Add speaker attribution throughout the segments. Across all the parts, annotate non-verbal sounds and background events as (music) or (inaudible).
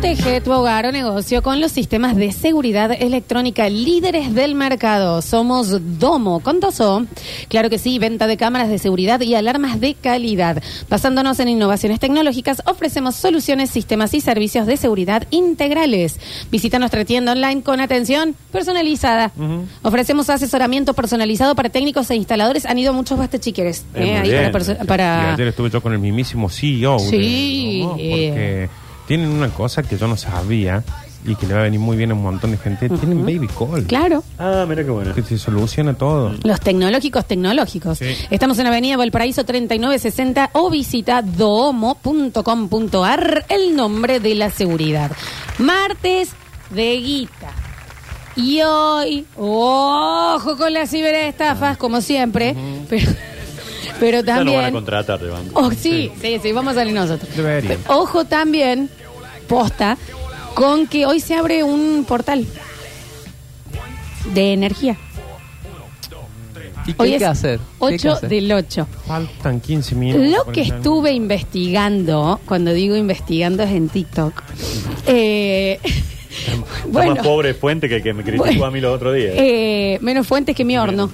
Speaker 1: Protege tu hogar o negocio con los sistemas de seguridad electrónica líderes del mercado. Somos Domo, con Doso. Claro que sí, venta de cámaras de seguridad y alarmas de calidad. Basándonos en innovaciones tecnológicas, ofrecemos soluciones, sistemas y servicios de seguridad integrales. Visita nuestra tienda online con atención personalizada. Ofrecemos asesoramiento personalizado para técnicos e instaladores. Han ido muchos bastechiqueres.
Speaker 2: Eh,
Speaker 1: eh, para
Speaker 2: Y ayer estuve yo con el mismísimo CEO. de-
Speaker 1: Sí.
Speaker 2: ¿no? Porque tienen una cosa que yo no sabía y que le va a venir muy bien a un montón de gente. Tienen baby call.
Speaker 1: Claro.
Speaker 3: Ah, mira qué bueno.
Speaker 2: Que se soluciona todo.
Speaker 1: Los tecnológicos tecnológicos.
Speaker 2: Sí.
Speaker 1: Estamos en Avenida Valparaíso 3960 o visita doomo.com.ar, el nombre de la seguridad. Martes de guita. Y hoy, ojo con las ciberestafas, como siempre, pero, pero
Speaker 3: Ya no van a
Speaker 1: también...
Speaker 3: contratar de banco.
Speaker 1: Oh, sí, sí, sí, vamos a salir nosotros.
Speaker 2: Deberían.
Speaker 1: Ojo también, posta, con que hoy se abre un portal de energía.
Speaker 4: ¿Y qué
Speaker 1: Hoy
Speaker 4: hay
Speaker 1: es
Speaker 4: que hacer? ¿Qué hay que
Speaker 1: 8
Speaker 4: hacer?
Speaker 1: del 8.
Speaker 2: Faltan 15 minutos.
Speaker 1: Lo
Speaker 2: para
Speaker 1: que
Speaker 2: entrar.
Speaker 1: estuve investigando, cuando digo investigando es en TikTok. Eh,
Speaker 3: Está
Speaker 1: bueno,
Speaker 3: más pobre fuente que el que me criticó
Speaker 1: Bueno.
Speaker 3: a mí los otros días.
Speaker 1: eh, menos fuentes que mi horno.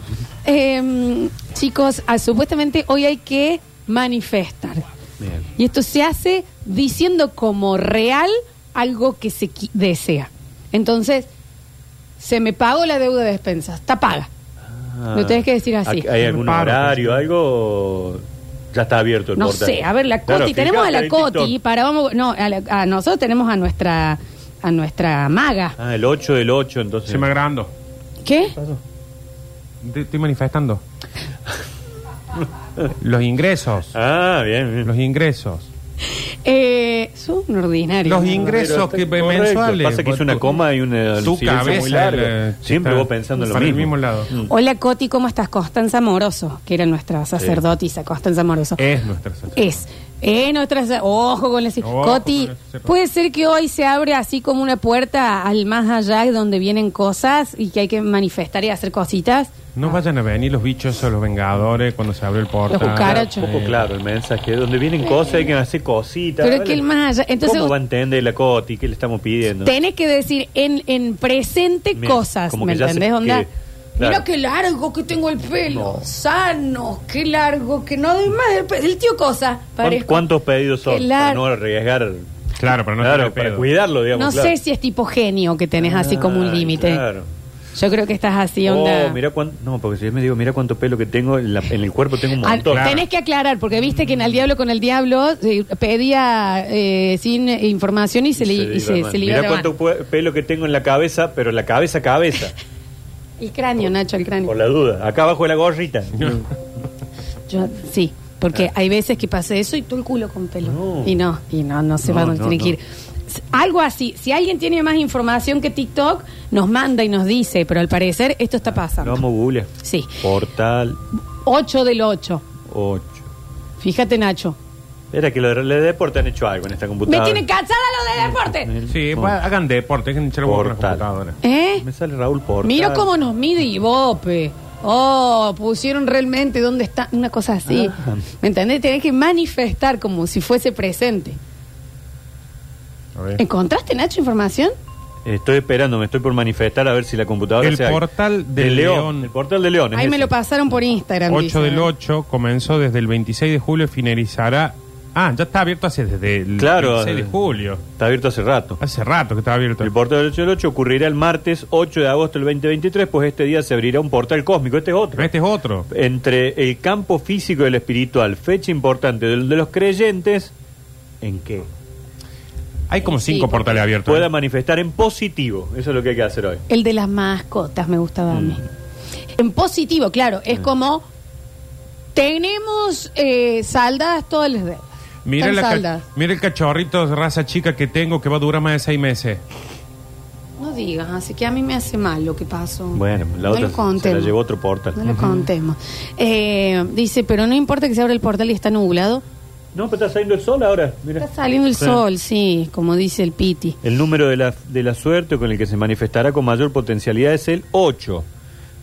Speaker 1: Eh, chicos, ah, supuestamente hoy hay que manifestar.
Speaker 3: Bien.
Speaker 1: Y esto se hace diciendo como real algo que se qui- desea. Entonces, se me pagó la deuda de despensas. Está paga.
Speaker 3: Ah.
Speaker 1: Lo tenés que decir así.
Speaker 3: ¿Hay algún horario,
Speaker 2: pues.
Speaker 3: algo? Ya está abierto el
Speaker 1: No
Speaker 3: portal.
Speaker 1: sé, a ver, la
Speaker 3: Claro,
Speaker 1: Coti, tenemos a la Coti, para vamos, no, a, la- a nosotros tenemos a nuestra a nuestra maga.
Speaker 3: Ah, el 8 del 8, entonces.
Speaker 2: Se me agrando.
Speaker 1: ¿Qué?
Speaker 2: Te- Estoy manifestando. Los ingresos.
Speaker 3: Ah, bien, bien.
Speaker 2: Los ingresos.
Speaker 1: Eh, son un ordinario.
Speaker 2: Los ingresos que
Speaker 3: correcto.
Speaker 2: mensuales.
Speaker 3: Pasa que hizo una
Speaker 2: Tu-
Speaker 3: coma y una
Speaker 2: Tu
Speaker 3: silencio
Speaker 2: cabeza.
Speaker 3: muy largo.
Speaker 2: la-
Speaker 3: Siempre vos pensando en lo
Speaker 2: el
Speaker 3: mismo.
Speaker 2: mismo lado.
Speaker 3: Mm.
Speaker 1: Hola Coti, ¿cómo estás? Constanza Moroso, que era nuestra sacerdotisa, Constanza Moroso.
Speaker 2: Es nuestra sensación.
Speaker 1: Es. Eh, nuestra, ojo con la
Speaker 2: Ojo
Speaker 1: Coti,
Speaker 2: con
Speaker 1: puede ser que hoy se abre así como una puerta al más allá donde vienen cosas y que hay que manifestar y hacer cositas.
Speaker 2: No vayan a venir los bichos o los vengadores cuando se abre el portal.
Speaker 1: Los cucarachos.
Speaker 3: Un poco claro el mensaje. Donde vienen cosas hay que hacer cositas.
Speaker 1: Pero es
Speaker 3: ¿vale?
Speaker 1: que el más allá. Entonces,
Speaker 3: ¿Cómo va a entender la Coti? ¿Qué le estamos pidiendo?
Speaker 1: Tenés que decir en, en presente
Speaker 3: Mira,
Speaker 1: cosas,
Speaker 3: como
Speaker 1: ¿me
Speaker 3: que ya
Speaker 1: entendés?
Speaker 3: se-
Speaker 1: Onda,
Speaker 3: que- claro.
Speaker 1: Mira qué largo que tengo el pelo, sano, qué largo, que no doy más el, pe- el tío cosa.
Speaker 3: ¿Cuán-
Speaker 1: parezco.
Speaker 3: ¿Cuántos pedidos son?
Speaker 1: Qué
Speaker 3: Para no arriesgar.
Speaker 2: Claro, pero no
Speaker 3: claro, para
Speaker 2: pedo.
Speaker 3: cuidarlo, digamos.
Speaker 1: No
Speaker 3: claro.
Speaker 1: sé si es tipo genio que tenés así como un límite.
Speaker 3: Claro.
Speaker 1: Yo creo que estás así, onda.
Speaker 3: Oh, mira cuánto. No, porque si yo me digo, mira cuánto pelo que tengo en, la- en el cuerpo, tengo un
Speaker 1: Ah,
Speaker 3: montón.
Speaker 2: Claro.
Speaker 1: Tenés que aclarar, porque viste que en Al Diablo con el Diablo eh, pedía eh, sin eh, información y se, le, y se, se le iba
Speaker 3: Mira cuánto pelo que tengo en la cabeza, pero la cabeza cabeza,
Speaker 1: El cráneo, Nacho, el cráneo.
Speaker 3: por la duda. Acá abajo de la gorrita.
Speaker 1: Yo, sí, porque hay veces que pasa eso y todo el culo con pelo.
Speaker 3: No.
Speaker 1: Y no, y no, no se va
Speaker 3: No,
Speaker 1: donde
Speaker 3: no,
Speaker 1: tiene que
Speaker 3: no.
Speaker 1: ir. S- Algo así, si alguien tiene más información que TikTok, nos manda y nos dice, pero al parecer esto está pasando.
Speaker 3: vamos a googlear.
Speaker 1: Sí,
Speaker 3: Portal
Speaker 1: 8 del 8.
Speaker 3: 8.
Speaker 1: Fíjate, Nacho.
Speaker 3: Era que los de de deporte han hecho algo en esta
Speaker 1: Me
Speaker 3: computadora.
Speaker 1: tiene cansada lo de deporte.
Speaker 2: Sí, pues, hagan deporte, dejen de echar
Speaker 3: Portal.
Speaker 2: computadora.
Speaker 1: ¿Eh?
Speaker 3: Me sale Raúl Portal.
Speaker 1: Mira cómo nos mide Ibope. Oh, pusieron realmente dónde está. Una cosa así.
Speaker 3: Ah.
Speaker 1: ¿Me entendés? Tenés que manifestar como si fuese presente.
Speaker 2: A ver.
Speaker 1: ¿Encontraste, Nacho, información?
Speaker 3: Estoy esperando, me estoy por manifestar a ver si la computadora
Speaker 2: El
Speaker 3: se
Speaker 2: portal Del León.
Speaker 3: El portal de León. es
Speaker 1: Ahí me
Speaker 3: ese.
Speaker 1: lo pasaron por Instagram.
Speaker 2: 8
Speaker 1: dice.
Speaker 2: del 8 comenzó desde el 26 de julio y finalizará. Ah, ya está abierto hace desde el
Speaker 3: Claro,
Speaker 2: 26 de
Speaker 3: eh.
Speaker 2: julio.
Speaker 3: Está abierto hace rato.
Speaker 2: Hace rato que estaba abierto.
Speaker 3: El portal del 8 del 8 ocurrirá el martes 8 de agosto del 2023, pues este día se abrirá un portal cósmico. Este es otro.
Speaker 2: Este es otro.
Speaker 3: Entre el campo físico y el espiritual. Fecha importante del de los creyentes. ¿En qué?
Speaker 2: Hay como
Speaker 1: Sí,
Speaker 2: cinco portales abiertos.
Speaker 3: Pueda manifestar en positivo. Eso es lo que hay que hacer hoy.
Speaker 1: El de las mascotas me gustaba a
Speaker 3: Mm.
Speaker 1: mí. En positivo, claro. Es como. Tenemos eh, saldadas todas las deudas.
Speaker 2: Mira,
Speaker 1: Están
Speaker 2: la ca-
Speaker 1: saldadas.
Speaker 2: mira el cachorrito de raza chica que tengo que va a durar más de seis meses.
Speaker 1: No digas, así que a mí me hace mal lo que pasó.
Speaker 3: Bueno, la
Speaker 1: No
Speaker 3: otra
Speaker 1: lo
Speaker 3: se- la llevó otro portal.
Speaker 1: No lo contemos. Eh, dice, pero no importa que se abra el portal y está nublado.
Speaker 3: No, pero está saliendo el sol ahora. Mira.
Speaker 1: Está saliendo el
Speaker 3: Sí.
Speaker 1: sol, sí, como dice el Piti.
Speaker 3: El número de la, de la suerte con el que se manifestará con mayor potencialidad es el 8.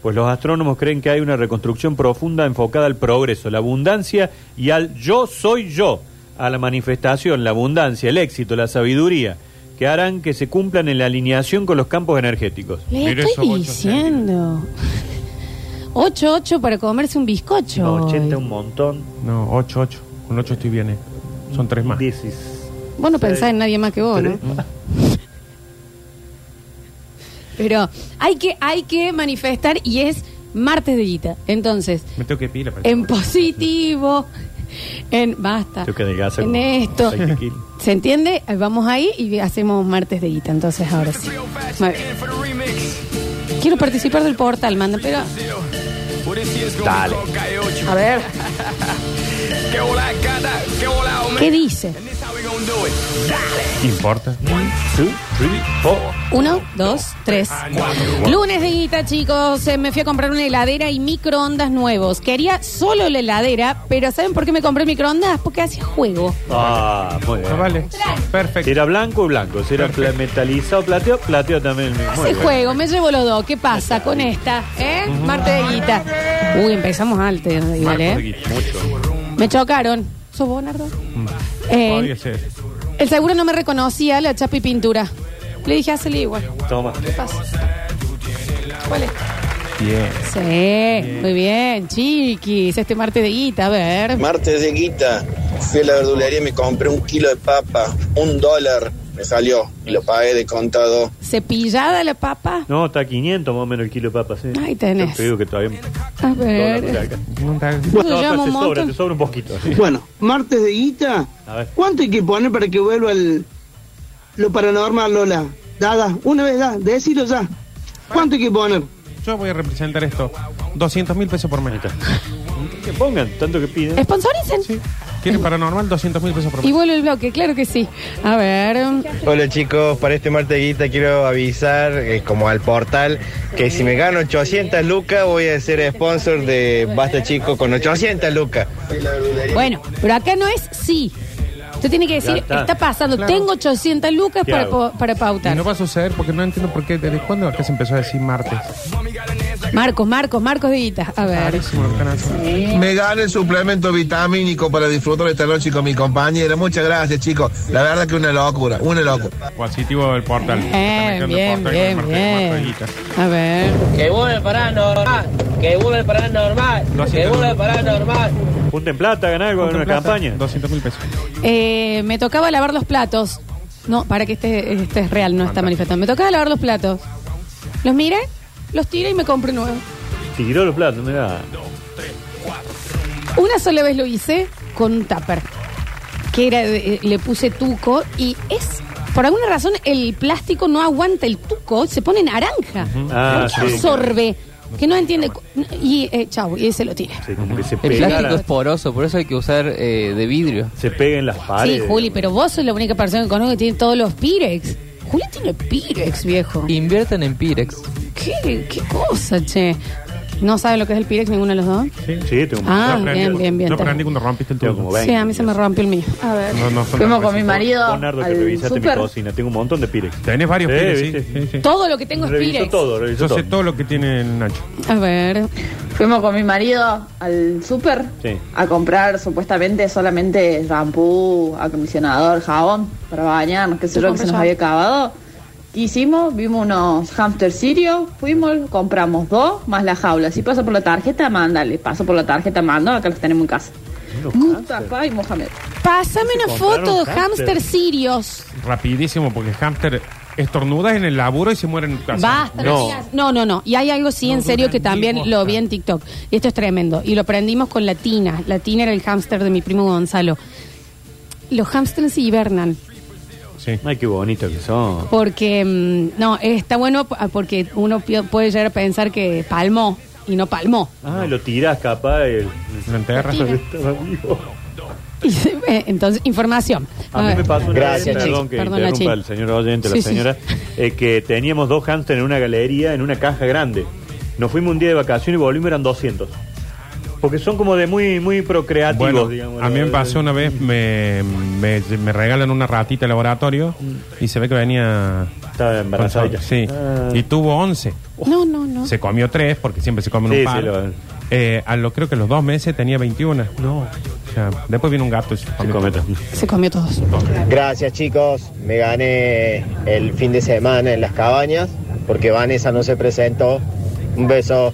Speaker 3: Pues los astrónomos creen que hay una reconstrucción profunda enfocada al progreso, la abundancia y al yo soy yo, a la manifestación, la abundancia, el éxito, la sabiduría, que harán que se cumplan en la alineación con los campos energéticos.
Speaker 1: Le estoy
Speaker 2: esos ocho
Speaker 1: diciendo. 8, 8 para comerse un bizcocho.
Speaker 3: No, 80
Speaker 1: hoy.
Speaker 3: un montón.
Speaker 2: No, 8, 8. Con 8 estoy bien. eh. Son 3 más.
Speaker 3: 16.
Speaker 1: Vos no pensás en nadie más que vos, ¿no? (laughs) Pero hay que, hay que manifestar y es martes de guita. Entonces,
Speaker 2: Me tengo que pila para
Speaker 1: en positivo, en basta,
Speaker 3: que
Speaker 1: en
Speaker 3: como
Speaker 1: esto.
Speaker 3: 20 kilos.
Speaker 1: ¿Se entiende? Vamos ahí y hacemos martes de guita. Entonces, ahora sí. Muy bien. Quiero participar del portal, manda, pero.
Speaker 3: Dale.
Speaker 1: A ver. (laughs) ¿Qué dice?
Speaker 2: ¿Qué importa?
Speaker 3: Two, three, four.
Speaker 1: Uno, dos, tres. Lunes de guita, chicos. Eh, Me fui a comprar una heladera y microondas nuevos. Quería solo la heladera, pero ¿saben por qué me compré microondas? Porque hacía juego.
Speaker 3: Ah, muy bien.
Speaker 2: Ah, vale.
Speaker 3: Si
Speaker 2: Perfecto.
Speaker 3: era blanco, blanco. Si era pla- metalizado, plateo, plateo también. Muy
Speaker 1: Hace
Speaker 3: bien.
Speaker 1: juego, me llevo los dos. ¿Qué pasa con esta? ¿Eh? Martes de guita. Uy, empezamos alto, igual, ¿eh?
Speaker 3: Mucho.
Speaker 1: Me chocaron. ¿Sos vos, Nardo? Eh,
Speaker 2: Podría ser.
Speaker 1: el seguro no me reconocía la chapa y pintura. Le dije, hazle igual.
Speaker 3: Toma.
Speaker 1: ¿Qué pasa? ¿Cuál es?
Speaker 2: Bien.
Speaker 1: Sí, muy bien, chiquis. Este martes de guita, a ver.
Speaker 5: Martes de guita, fui a la verdulería y me compré un kilo de papa, un dólar me salió y lo pagué de contado.
Speaker 1: Cepillada la papa.
Speaker 3: No, está a 500 más o menos el kilo de papas. ¿sí?
Speaker 1: Ahí tenés.
Speaker 3: Yo te digo que todavía.
Speaker 1: A ver.
Speaker 2: No
Speaker 3: No, te sobra, te sobra un poquito. sí.
Speaker 6: Bueno, martes de guita.
Speaker 3: A ver.
Speaker 6: ¿Cuánto hay que poner para que vuelva el lo paranormal, Lola? Dada, una vez da, decilo ya. ¿Cuánto hay que poner?
Speaker 2: Yo voy a representar esto. 200 mil pesos por mes.
Speaker 3: Que pongan, tanto que piden.
Speaker 1: Sponsoricen.
Speaker 2: Sí. ¿Quieren paranormal? 200 mil pesos por
Speaker 1: Y
Speaker 2: mes.
Speaker 1: vuelve el bloque, claro que sí. A ver.
Speaker 7: Hola chicos, para este martes guita quiero avisar, eh, como al portal, que si me gano 800 lucas voy a ser sponsor de Basta Chico con 800 lucas.
Speaker 1: Bueno, pero acá no es sí. Usted tiene que decir,
Speaker 3: Ya está.
Speaker 1: está, pasando,
Speaker 2: Claro.
Speaker 1: tengo 800 lucas
Speaker 3: ¿Qué
Speaker 1: para,
Speaker 3: hago?
Speaker 1: po- para
Speaker 2: Y
Speaker 1: pautar.
Speaker 2: no va a suceder porque no entiendo por qué. ¿Desde cuándo acá se empezó a decir martes?
Speaker 1: Marcos, Marcos, Marcos de Guita. A ver.
Speaker 8: Me gane el suplemento vitamínico para disfrutar esta noche con mi compañera. Muchas gracias, chicos. La verdad que una locura, una locura.
Speaker 2: Positivo del portal.
Speaker 1: Bien, bien, bien. A ver.
Speaker 9: Que vuelve el paranormal, que vuelve el paranormal, que
Speaker 2: 200
Speaker 9: vuelve el paranormal.
Speaker 3: Junten plata, ganar algo en una
Speaker 2: Plata,
Speaker 3: campaña.
Speaker 2: 200 mil pesos.
Speaker 1: Eh, me tocaba lavar los platos. No, para que este, este es real, no está manifestando. Me tocaba lavar los platos. Los miré, los tiré y me compré nuevo.
Speaker 3: Tiró los platos, mira.
Speaker 1: Una sola vez lo hice con un tupper. Que era, de- eh, le puse tuco y es. Por alguna razón el plástico no aguanta el tuco, se pone naranja.
Speaker 3: Ah,
Speaker 1: ¿Por qué
Speaker 3: sí.
Speaker 1: absorbe? Que no entiende. cu- Y, eh, chau, y se lo tiré.
Speaker 3: Sí, como que se
Speaker 4: El
Speaker 3: pega,
Speaker 4: plástico
Speaker 3: la-
Speaker 4: es poroso, por eso hay que usar eh, de vidrio.
Speaker 3: se pega en las
Speaker 1: Sí,
Speaker 3: paredes.
Speaker 1: Juli, pero vos sos la única persona que conozco que tiene todos los Pirex. Juli tiene Pirex, viejo.
Speaker 4: Inviertan en Pirex.
Speaker 1: ¿Qué, qué cosa, che? ¿No sabe lo que es el Pirex ninguno de los dos?
Speaker 3: Sí, sí, tengo un
Speaker 1: Ah, bien, bien, bien.
Speaker 2: Yo aprendí cuando rompiste el tubo.
Speaker 3: como
Speaker 1: Sí,
Speaker 3: 20.
Speaker 1: a mí se me rompió el mío. A ver.
Speaker 2: No, no
Speaker 10: Fuimos con mi marido
Speaker 3: Leonardo, que
Speaker 10: al
Speaker 3: revisaste mi cocina. Tengo un montón de Pirex.
Speaker 2: Tenés varios
Speaker 3: Sí,
Speaker 2: pires, sí, sí, sí.
Speaker 1: Todo lo que tengo es Pirex.
Speaker 3: todo,
Speaker 2: Yo
Speaker 3: todo.
Speaker 2: sé todo lo que tiene el Nacho.
Speaker 1: A ver.
Speaker 10: Fuimos con mi marido al súper
Speaker 3: Sí.
Speaker 10: a comprar supuestamente solamente shampoo, acondicionador, jabón para bañarnos, qué sé
Speaker 1: Yo
Speaker 10: que se nos había acabado. ¿Qué hicimos? Vimos unos hamster sirios, fuimos, compramos dos más la jaula. Si pasa por la tarjeta, mándale. Paso por la tarjeta, mando, acá los tenemos en casa. Mustafa y Mohamed.
Speaker 1: Pásame una foto de
Speaker 3: hámster.
Speaker 1: hamster sirios.
Speaker 2: Rapidísimo, porque el hámster estornuda en el laburo y se muere en tu casa.
Speaker 1: Basta,
Speaker 3: No.
Speaker 1: no. no, no. Y hay algo sí, en serio, que también
Speaker 2: mosca.
Speaker 1: lo vi en TikTok. Y esto es tremendo. Y lo aprendimos con la Tina. La Tina era el hámster de mi primo Gonzalo. Los hámsters hibernan.
Speaker 2: Sí.
Speaker 3: Ay, qué bonito que son.
Speaker 1: Porque, mm, no, está bueno p- porque uno pi- puede llegar a pensar que palmó y no palmó.
Speaker 3: Ah, lo tiras capaz. El...
Speaker 2: Lo enterras.
Speaker 1: Tira.
Speaker 3: Estaba vivo. (laughs)
Speaker 1: Y se- eh, Entonces, información.
Speaker 3: A mí
Speaker 1: ver.
Speaker 3: me pasó una
Speaker 7: Gracias,
Speaker 3: vez, perdón
Speaker 1: chicos.
Speaker 3: que
Speaker 1: Perdón,
Speaker 3: interrumpa
Speaker 1: Nachín.
Speaker 3: el señor oyente,
Speaker 1: Sí,
Speaker 3: la
Speaker 1: sí.
Speaker 3: señora, (laughs) eh, que teníamos dos hámster en una galería, en una caja grande. Nos fuimos un día de vacaciones y volvimos, eran 200. Porque son como de muy muy procreativos,
Speaker 2: Bueno,
Speaker 3: digamos.
Speaker 2: a mí me pasó una vez, me, me, me regalan una ratita de laboratorio y se ve que venía...
Speaker 3: Estaba embarazada ya.
Speaker 2: Sí,
Speaker 3: Ah.
Speaker 2: y tuvo 11.
Speaker 1: No, no, no.
Speaker 2: Se comió tres, porque siempre se comen
Speaker 3: Sí,
Speaker 2: un par.
Speaker 3: sí, lo-
Speaker 2: Eh, a lo, creo que los dos meses tenía 21.
Speaker 3: No.
Speaker 2: Después viene un gato y se come.
Speaker 3: Cometa.
Speaker 1: Se comió todos.
Speaker 7: Gracias chicos, me gané el fin de semana en las cabañas porque Vanessa no se presentó. Un beso.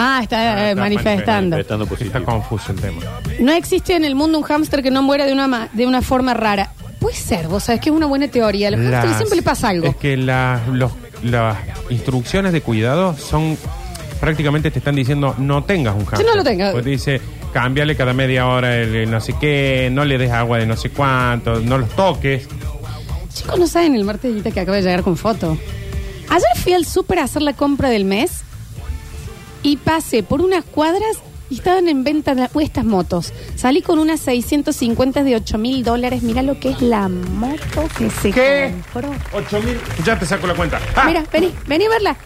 Speaker 1: Ah, está, eh,
Speaker 2: Está
Speaker 1: manifestando.
Speaker 3: Manifestando
Speaker 2: Está confuso el tema.
Speaker 1: No existe en el mundo un hámster que no muera de una, ma- de una forma rara. Puede ser, vos sabés que es una buena teoría. A los
Speaker 2: Las-
Speaker 1: siempre le pasa algo.
Speaker 2: Es que la- los- las instrucciones de cuidado son prácticamente te están diciendo no tengas un hámster.
Speaker 1: no lo tengas.
Speaker 2: Pues dice cámbiale cada media hora el, el no sé qué, no le des agua de no sé cuánto, no los toques.
Speaker 1: Chicos, no saben el martes Guita, que acaba de llegar con foto. Ayer fui al súper a hacer la compra del mes y pasé por unas cuadras y estaban en venta la- estas motos. Salí con unas 650 de 8 mil dólares. Mira lo que es la moto que se
Speaker 2: ¿Qué?
Speaker 1: compró.
Speaker 2: 8 mil. Ya te saco la cuenta. ¡Ah!
Speaker 1: Mira, vení, vení a verla.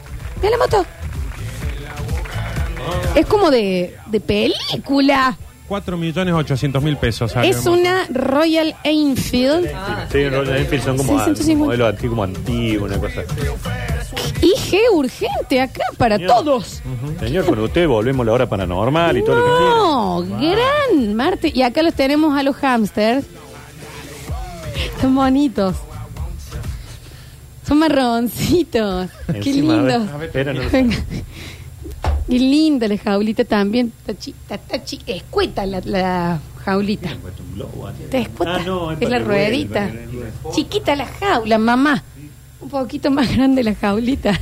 Speaker 1: Mira la moto. Es como de, de película.
Speaker 2: 4 millones 800 mil pesos. salió
Speaker 1: Es una Royal Enfield.
Speaker 3: Sí, Royal Enfield son como
Speaker 1: 650.
Speaker 3: un modelo así como antiguo, una cosa.
Speaker 1: IG urgente acá para
Speaker 3: Señor.
Speaker 1: todos.
Speaker 3: Señor, con usted volvemos a la hora paranormal y todo lo que quiera.
Speaker 1: No, gran Marte. Y acá los tenemos a los hamsters. Son bonitos. Son marroncitos. Qué
Speaker 3: Encima, a ver,
Speaker 1: lindos.
Speaker 3: a ver, espera, no lo-
Speaker 1: Venga. Y linda la jaulita también. Está chi, está, chi- escueta la, la jaulita. Está escueta.
Speaker 3: Ah, no, es
Speaker 1: es la
Speaker 3: que
Speaker 1: ruedita.
Speaker 3: para que-
Speaker 1: Chiquita la jaula, mamá. Un poquito más grande la jaulita.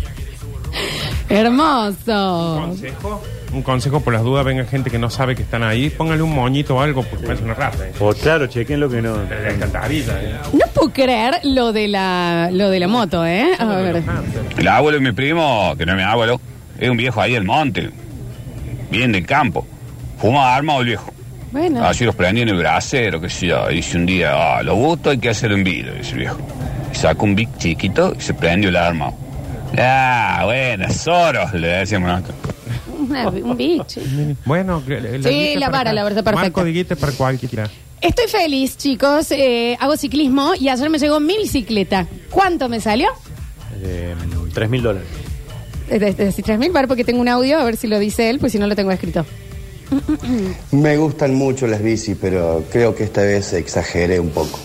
Speaker 1: Hermoso.
Speaker 2: consejo? Un consejo por las dudas, venga gente que no sabe que están ahí, póngale un moñito o algo, porque parece una rata. ¿eh?
Speaker 3: O claro, chequen lo que no.
Speaker 2: La alcantarilla, ¿eh?
Speaker 1: No puedo creer lo de la, lo de la moto, ¿eh? A ver.
Speaker 11: El abuelo de mi primo, que no es mi abuelo, es un viejo ahí del monte, bien del campo. Fuma armado el viejo.
Speaker 1: Bueno.
Speaker 11: Así los prendía en el brasero, qué sé yo. Dice un día, ah, lo gusto hay que hacerlo en vidrio, dice el viejo. Y sacó un bic chiquito y se prendió el arma. Ah, bueno, Soros, le decíamos nosotros.
Speaker 1: Una- un bicho.
Speaker 2: Bueno,
Speaker 1: Sí, la
Speaker 2: para
Speaker 1: vara, la verdad, perfecta.
Speaker 2: Marco de guita para cualquiera.
Speaker 1: Estoy feliz, chicos. Eh, hago ciclismo y ayer me llegó mi bicicleta. ¿Cuánto me salió?
Speaker 3: Eh, Tres mil dólares.
Speaker 1: De- de- de- tres mil bar porque tengo un audio, a ver si lo dice él, pues si no lo tengo escrito.
Speaker 12: Me gustan mucho las bicis, pero creo que esta vez exageré un poco.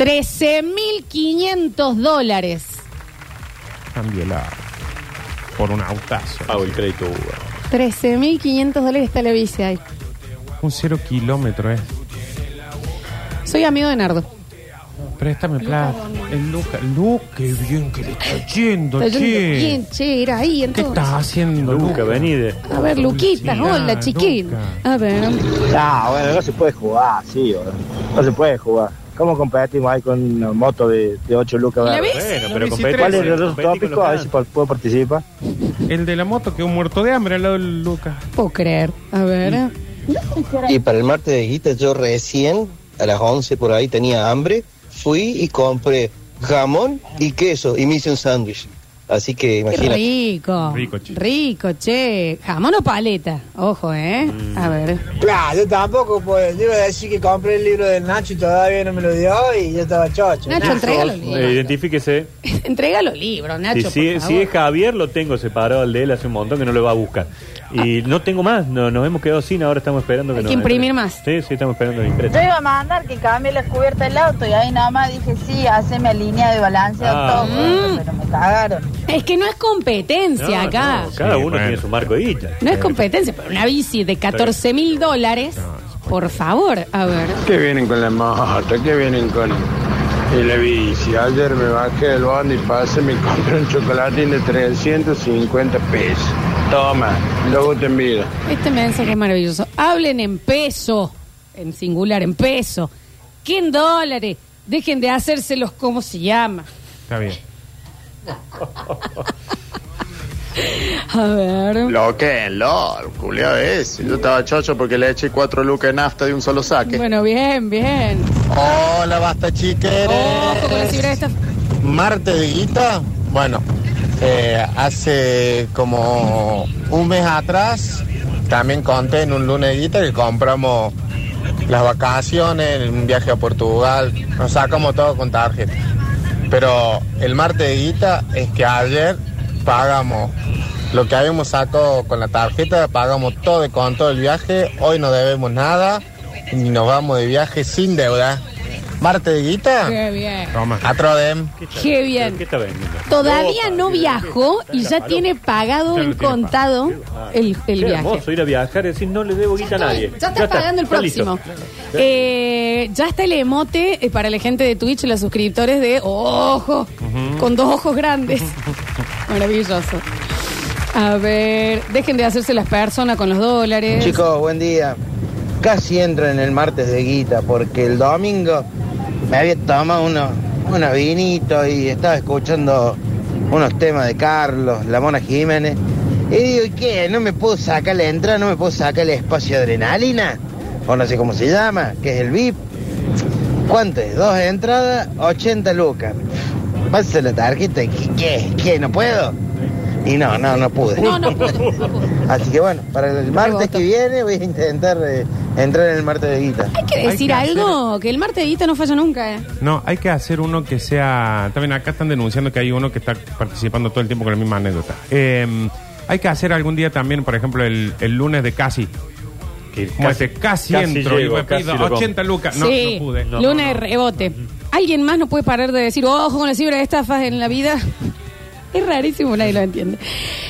Speaker 1: 13.500 dólares.
Speaker 2: Cámbiala por un autazo.
Speaker 3: Pago el crédito.
Speaker 1: 13.500 dólares está la bici ahí.
Speaker 2: Un cero kilómetro, ¿eh?
Speaker 1: Soy amigo de Nardo.
Speaker 2: Préstame plata. El Luca. Luca, qué bien que le está yendo,
Speaker 1: Está yendo
Speaker 2: che.
Speaker 1: bien, che, era ahí
Speaker 2: ¿Qué
Speaker 1: entonces.
Speaker 2: estás haciendo,
Speaker 3: Luca,
Speaker 2: Luca?
Speaker 3: vení de.
Speaker 1: A ver, Luquita, hola, chiquín.
Speaker 2: Luca.
Speaker 1: A ver.
Speaker 13: Ah, bueno, no se puede jugar, sí, boludo. no se puede jugar. ¿Cómo competimos ahí con una moto de, de 8 lucas?
Speaker 1: ¿La
Speaker 13: verde?
Speaker 1: bici?
Speaker 3: Bueno,
Speaker 2: La
Speaker 3: pero
Speaker 2: bici
Speaker 3: compete-
Speaker 13: ¿Cuál es el otro
Speaker 3: con
Speaker 13: tópico?
Speaker 3: los
Speaker 13: A ver si puedo participar.
Speaker 2: El de la moto que un muerto de hambre al lado del Luca.
Speaker 1: Puedo creer. A ver.
Speaker 7: Y para el martes de guita yo recién, a las 11 por ahí, tenía hambre. Fui y compré jamón y queso y me hice un sándwich. Así que
Speaker 1: Qué
Speaker 7: imagínate.
Speaker 1: rico.
Speaker 2: Rico, che.
Speaker 1: Rico, che. Jamón o paleta. Ojo, ¿eh? A ver.
Speaker 6: Claro, yo tampoco, pues. Yo iba a decir que compré el libro del Nacho y todavía no me lo dio y yo estaba chocho.
Speaker 1: Nacho, entrega los
Speaker 3: Eh,
Speaker 1: libros.
Speaker 3: identifíquese.
Speaker 1: Entrega los libros, (laughs) Nacho.
Speaker 3: Si, si-
Speaker 1: por
Speaker 3: si
Speaker 1: favor.
Speaker 3: es Javier, lo tengo separado al de él hace un montón que no lo va a buscar. Y no tengo más, no, nos hemos quedado sin, ahora estamos esperando que
Speaker 1: Hay
Speaker 3: nos
Speaker 1: que imprimir
Speaker 3: entre.
Speaker 1: más.
Speaker 3: Sí, sí, estamos esperando que impresa.
Speaker 10: Yo iba a mandar que cambie la cubierta del auto y ahí nada más dije, sí, haceme línea de balance
Speaker 3: Ah.
Speaker 10: todo, pero me cagaron. (laughs)
Speaker 1: Es que no es competencia
Speaker 3: No,
Speaker 1: acá.
Speaker 3: no, cada
Speaker 2: Sí,
Speaker 3: uno
Speaker 2: bueno.
Speaker 3: tiene su marco de guita.
Speaker 1: No es competencia, pero una bici de 14 mil dólares. Por favor, a ver.
Speaker 14: Que vienen con la moto, que vienen con y la bici. Ayer me bajé del bondi y pasé, me compré un chocolatín de 350 pesos. Toma, luego te envido.
Speaker 1: Este mensaje es maravilloso. Hablen en peso, en singular, en peso. ¿Qué en dólares? Dejen de hacérselos como se llama.
Speaker 2: Está bien.
Speaker 1: A ver.
Speaker 15: Lo que lo, culiado ese. Yo estaba chocho porque le eché cuatro lucas de nafta de un solo saque.
Speaker 1: Bueno, bien, bien.
Speaker 15: Hola, basta chiqueres.
Speaker 1: Ojo con la fibra esta.
Speaker 15: Marte de guita. Bueno, eh, hace como un mes atrás también conté en un lunes de guita que compramos las vacaciones, un viaje a Portugal. Nos sacamos todo con tarjeta. Pero el martes de guita es que ayer pagamos lo que habíamos sacado con la tarjeta, pagamos todo con todo el viaje, hoy no debemos nada y nos vamos de viaje sin deuda. Marte de guita.
Speaker 1: Qué bien.
Speaker 2: Toma.
Speaker 15: A Trodem.
Speaker 1: Qué bien. Todavía no viajó y ya tiene pagado
Speaker 2: Ya
Speaker 1: en contado el, el
Speaker 3: Qué
Speaker 1: viaje.
Speaker 3: hermoso ir a viajar y decir no le debo guita a nadie.
Speaker 1: Ya está pagando el próximo. Eh, ya está el emote eh, para la gente de Twitch, los suscriptores de ojo, con dos ojos grandes. (laughs) Maravilloso. A ver, dejen de hacerse las personas con los dólares.
Speaker 16: Chicos, buen día. Casi entro en el martes de guita porque el domingo me había tomado unos, unos vinitos y estaba escuchando unos temas de Carlos, la Mona Jiménez. Y digo, ¿y qué? ¿No me puedo sacar la entrada? ¿No me puedo sacar el espacio de adrenalina? O no sé cómo se llama, que es el VIP. ¿Cuánto es? Dos entradas, 80 lucas. Pásate la tarjeta. ¿Qué? ¿Qué? ¿Qué? ¿No puedo? Y no, no, no pude.
Speaker 1: No, no pude. no (laughs) pude.
Speaker 16: Así que bueno, para el martes que viene voy a intentar eh, entrar en el martes de guita.
Speaker 1: Hay que decir algo, que el martes de guita no falla nunca. eh.
Speaker 2: No, hay que hacer uno que sea. También acá están denunciando que hay uno que está participando todo el tiempo con la misma anécdota. Eh, hay que hacer algún día también, por ejemplo, el, el lunes de casi.
Speaker 3: Que
Speaker 2: Como
Speaker 3: casi-
Speaker 2: este, casi,
Speaker 3: casi
Speaker 2: entro
Speaker 3: llego,
Speaker 2: y me pido
Speaker 3: lo compro.
Speaker 2: 80 lucas. No,
Speaker 1: sí,
Speaker 2: no pude. No,
Speaker 1: lunes
Speaker 2: no,
Speaker 1: de rebote. ¿Alguien más no puede parar de decir, ojo con la cifra de estafas en la vida? Es rarísimo, nadie lo entiende.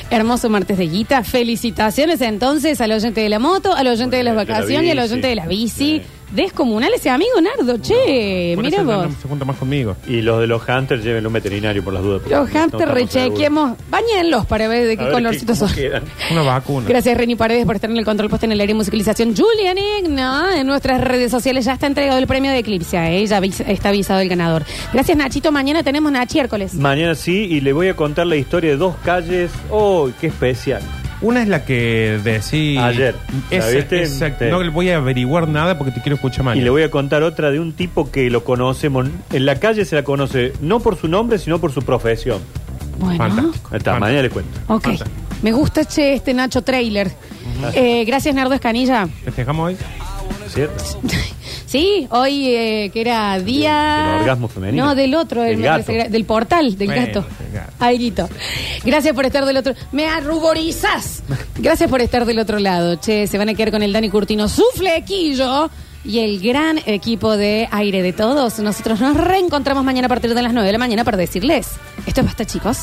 Speaker 1: Hermoso martes de guita. Felicitaciones entonces al oyente de la moto, al oyente de las
Speaker 3: de la
Speaker 1: vacaciones y al oyente de la bici. Descomunal ese amigo Nardo, che,
Speaker 2: Por
Speaker 1: mira
Speaker 2: eso
Speaker 1: vos.
Speaker 2: no se junta más conmigo.
Speaker 3: Y los de los Hunters llévenlo a un veterinario por las dudas. porque
Speaker 1: Los
Speaker 3: no
Speaker 1: hamsters
Speaker 3: estamos
Speaker 1: rechequemos, bañenlos para ver de
Speaker 3: seguros.
Speaker 1: qué
Speaker 3: A ver
Speaker 1: colorcito
Speaker 3: cómo
Speaker 1: son.
Speaker 3: quedan.
Speaker 2: Una vacuna.
Speaker 1: Gracias Reni Paredes por estar en el control puesto en el área de musicalización. Julian Igna en nuestras redes sociales ya está entregado el premio de Eclipse. ¿eh? Ya avis- está avisado el ganador. Gracias Nachito. Mañana tenemos Nachiércoles.
Speaker 3: Mañana sí, y le voy a contar la historia de dos calles. ¡Oh, qué especial!
Speaker 2: Una es la que decís.
Speaker 3: Ayer. ¿La
Speaker 2: Esa-
Speaker 3: viste?
Speaker 2: esa-
Speaker 3: Sí.
Speaker 2: No le voy a averiguar nada porque te quiero escuchar mañana.
Speaker 3: Y le voy a contar otra de un tipo que lo conocemos. En la calle se la conoce no por su nombre, sino por su profesión.
Speaker 1: Bueno.
Speaker 2: Fantástico.
Speaker 3: Ahí está, mañana le cuento.
Speaker 1: Ok. Me gusta che, este Nacho trailer. Eh, gracias Nardo Escanilla.
Speaker 2: ¿Festejamos hoy?
Speaker 3: ¿Cierto? (laughs)
Speaker 1: Sí, hoy eh, que era día...
Speaker 3: Del orgasmo femenino.
Speaker 1: No, del otro,
Speaker 3: Del gato.
Speaker 1: del portal, del
Speaker 2: Bueno,
Speaker 1: gato.
Speaker 2: gato.
Speaker 1: Gracias por estar del otro... Me arruborizas. Gracias por estar del otro lado. Che, se van a quedar con el Dani Curtino, su flequillo y el gran equipo de aire de todos. Nosotros nos reencontramos mañana a partir de las 9 de la mañana para decirles, esto es basta chicos.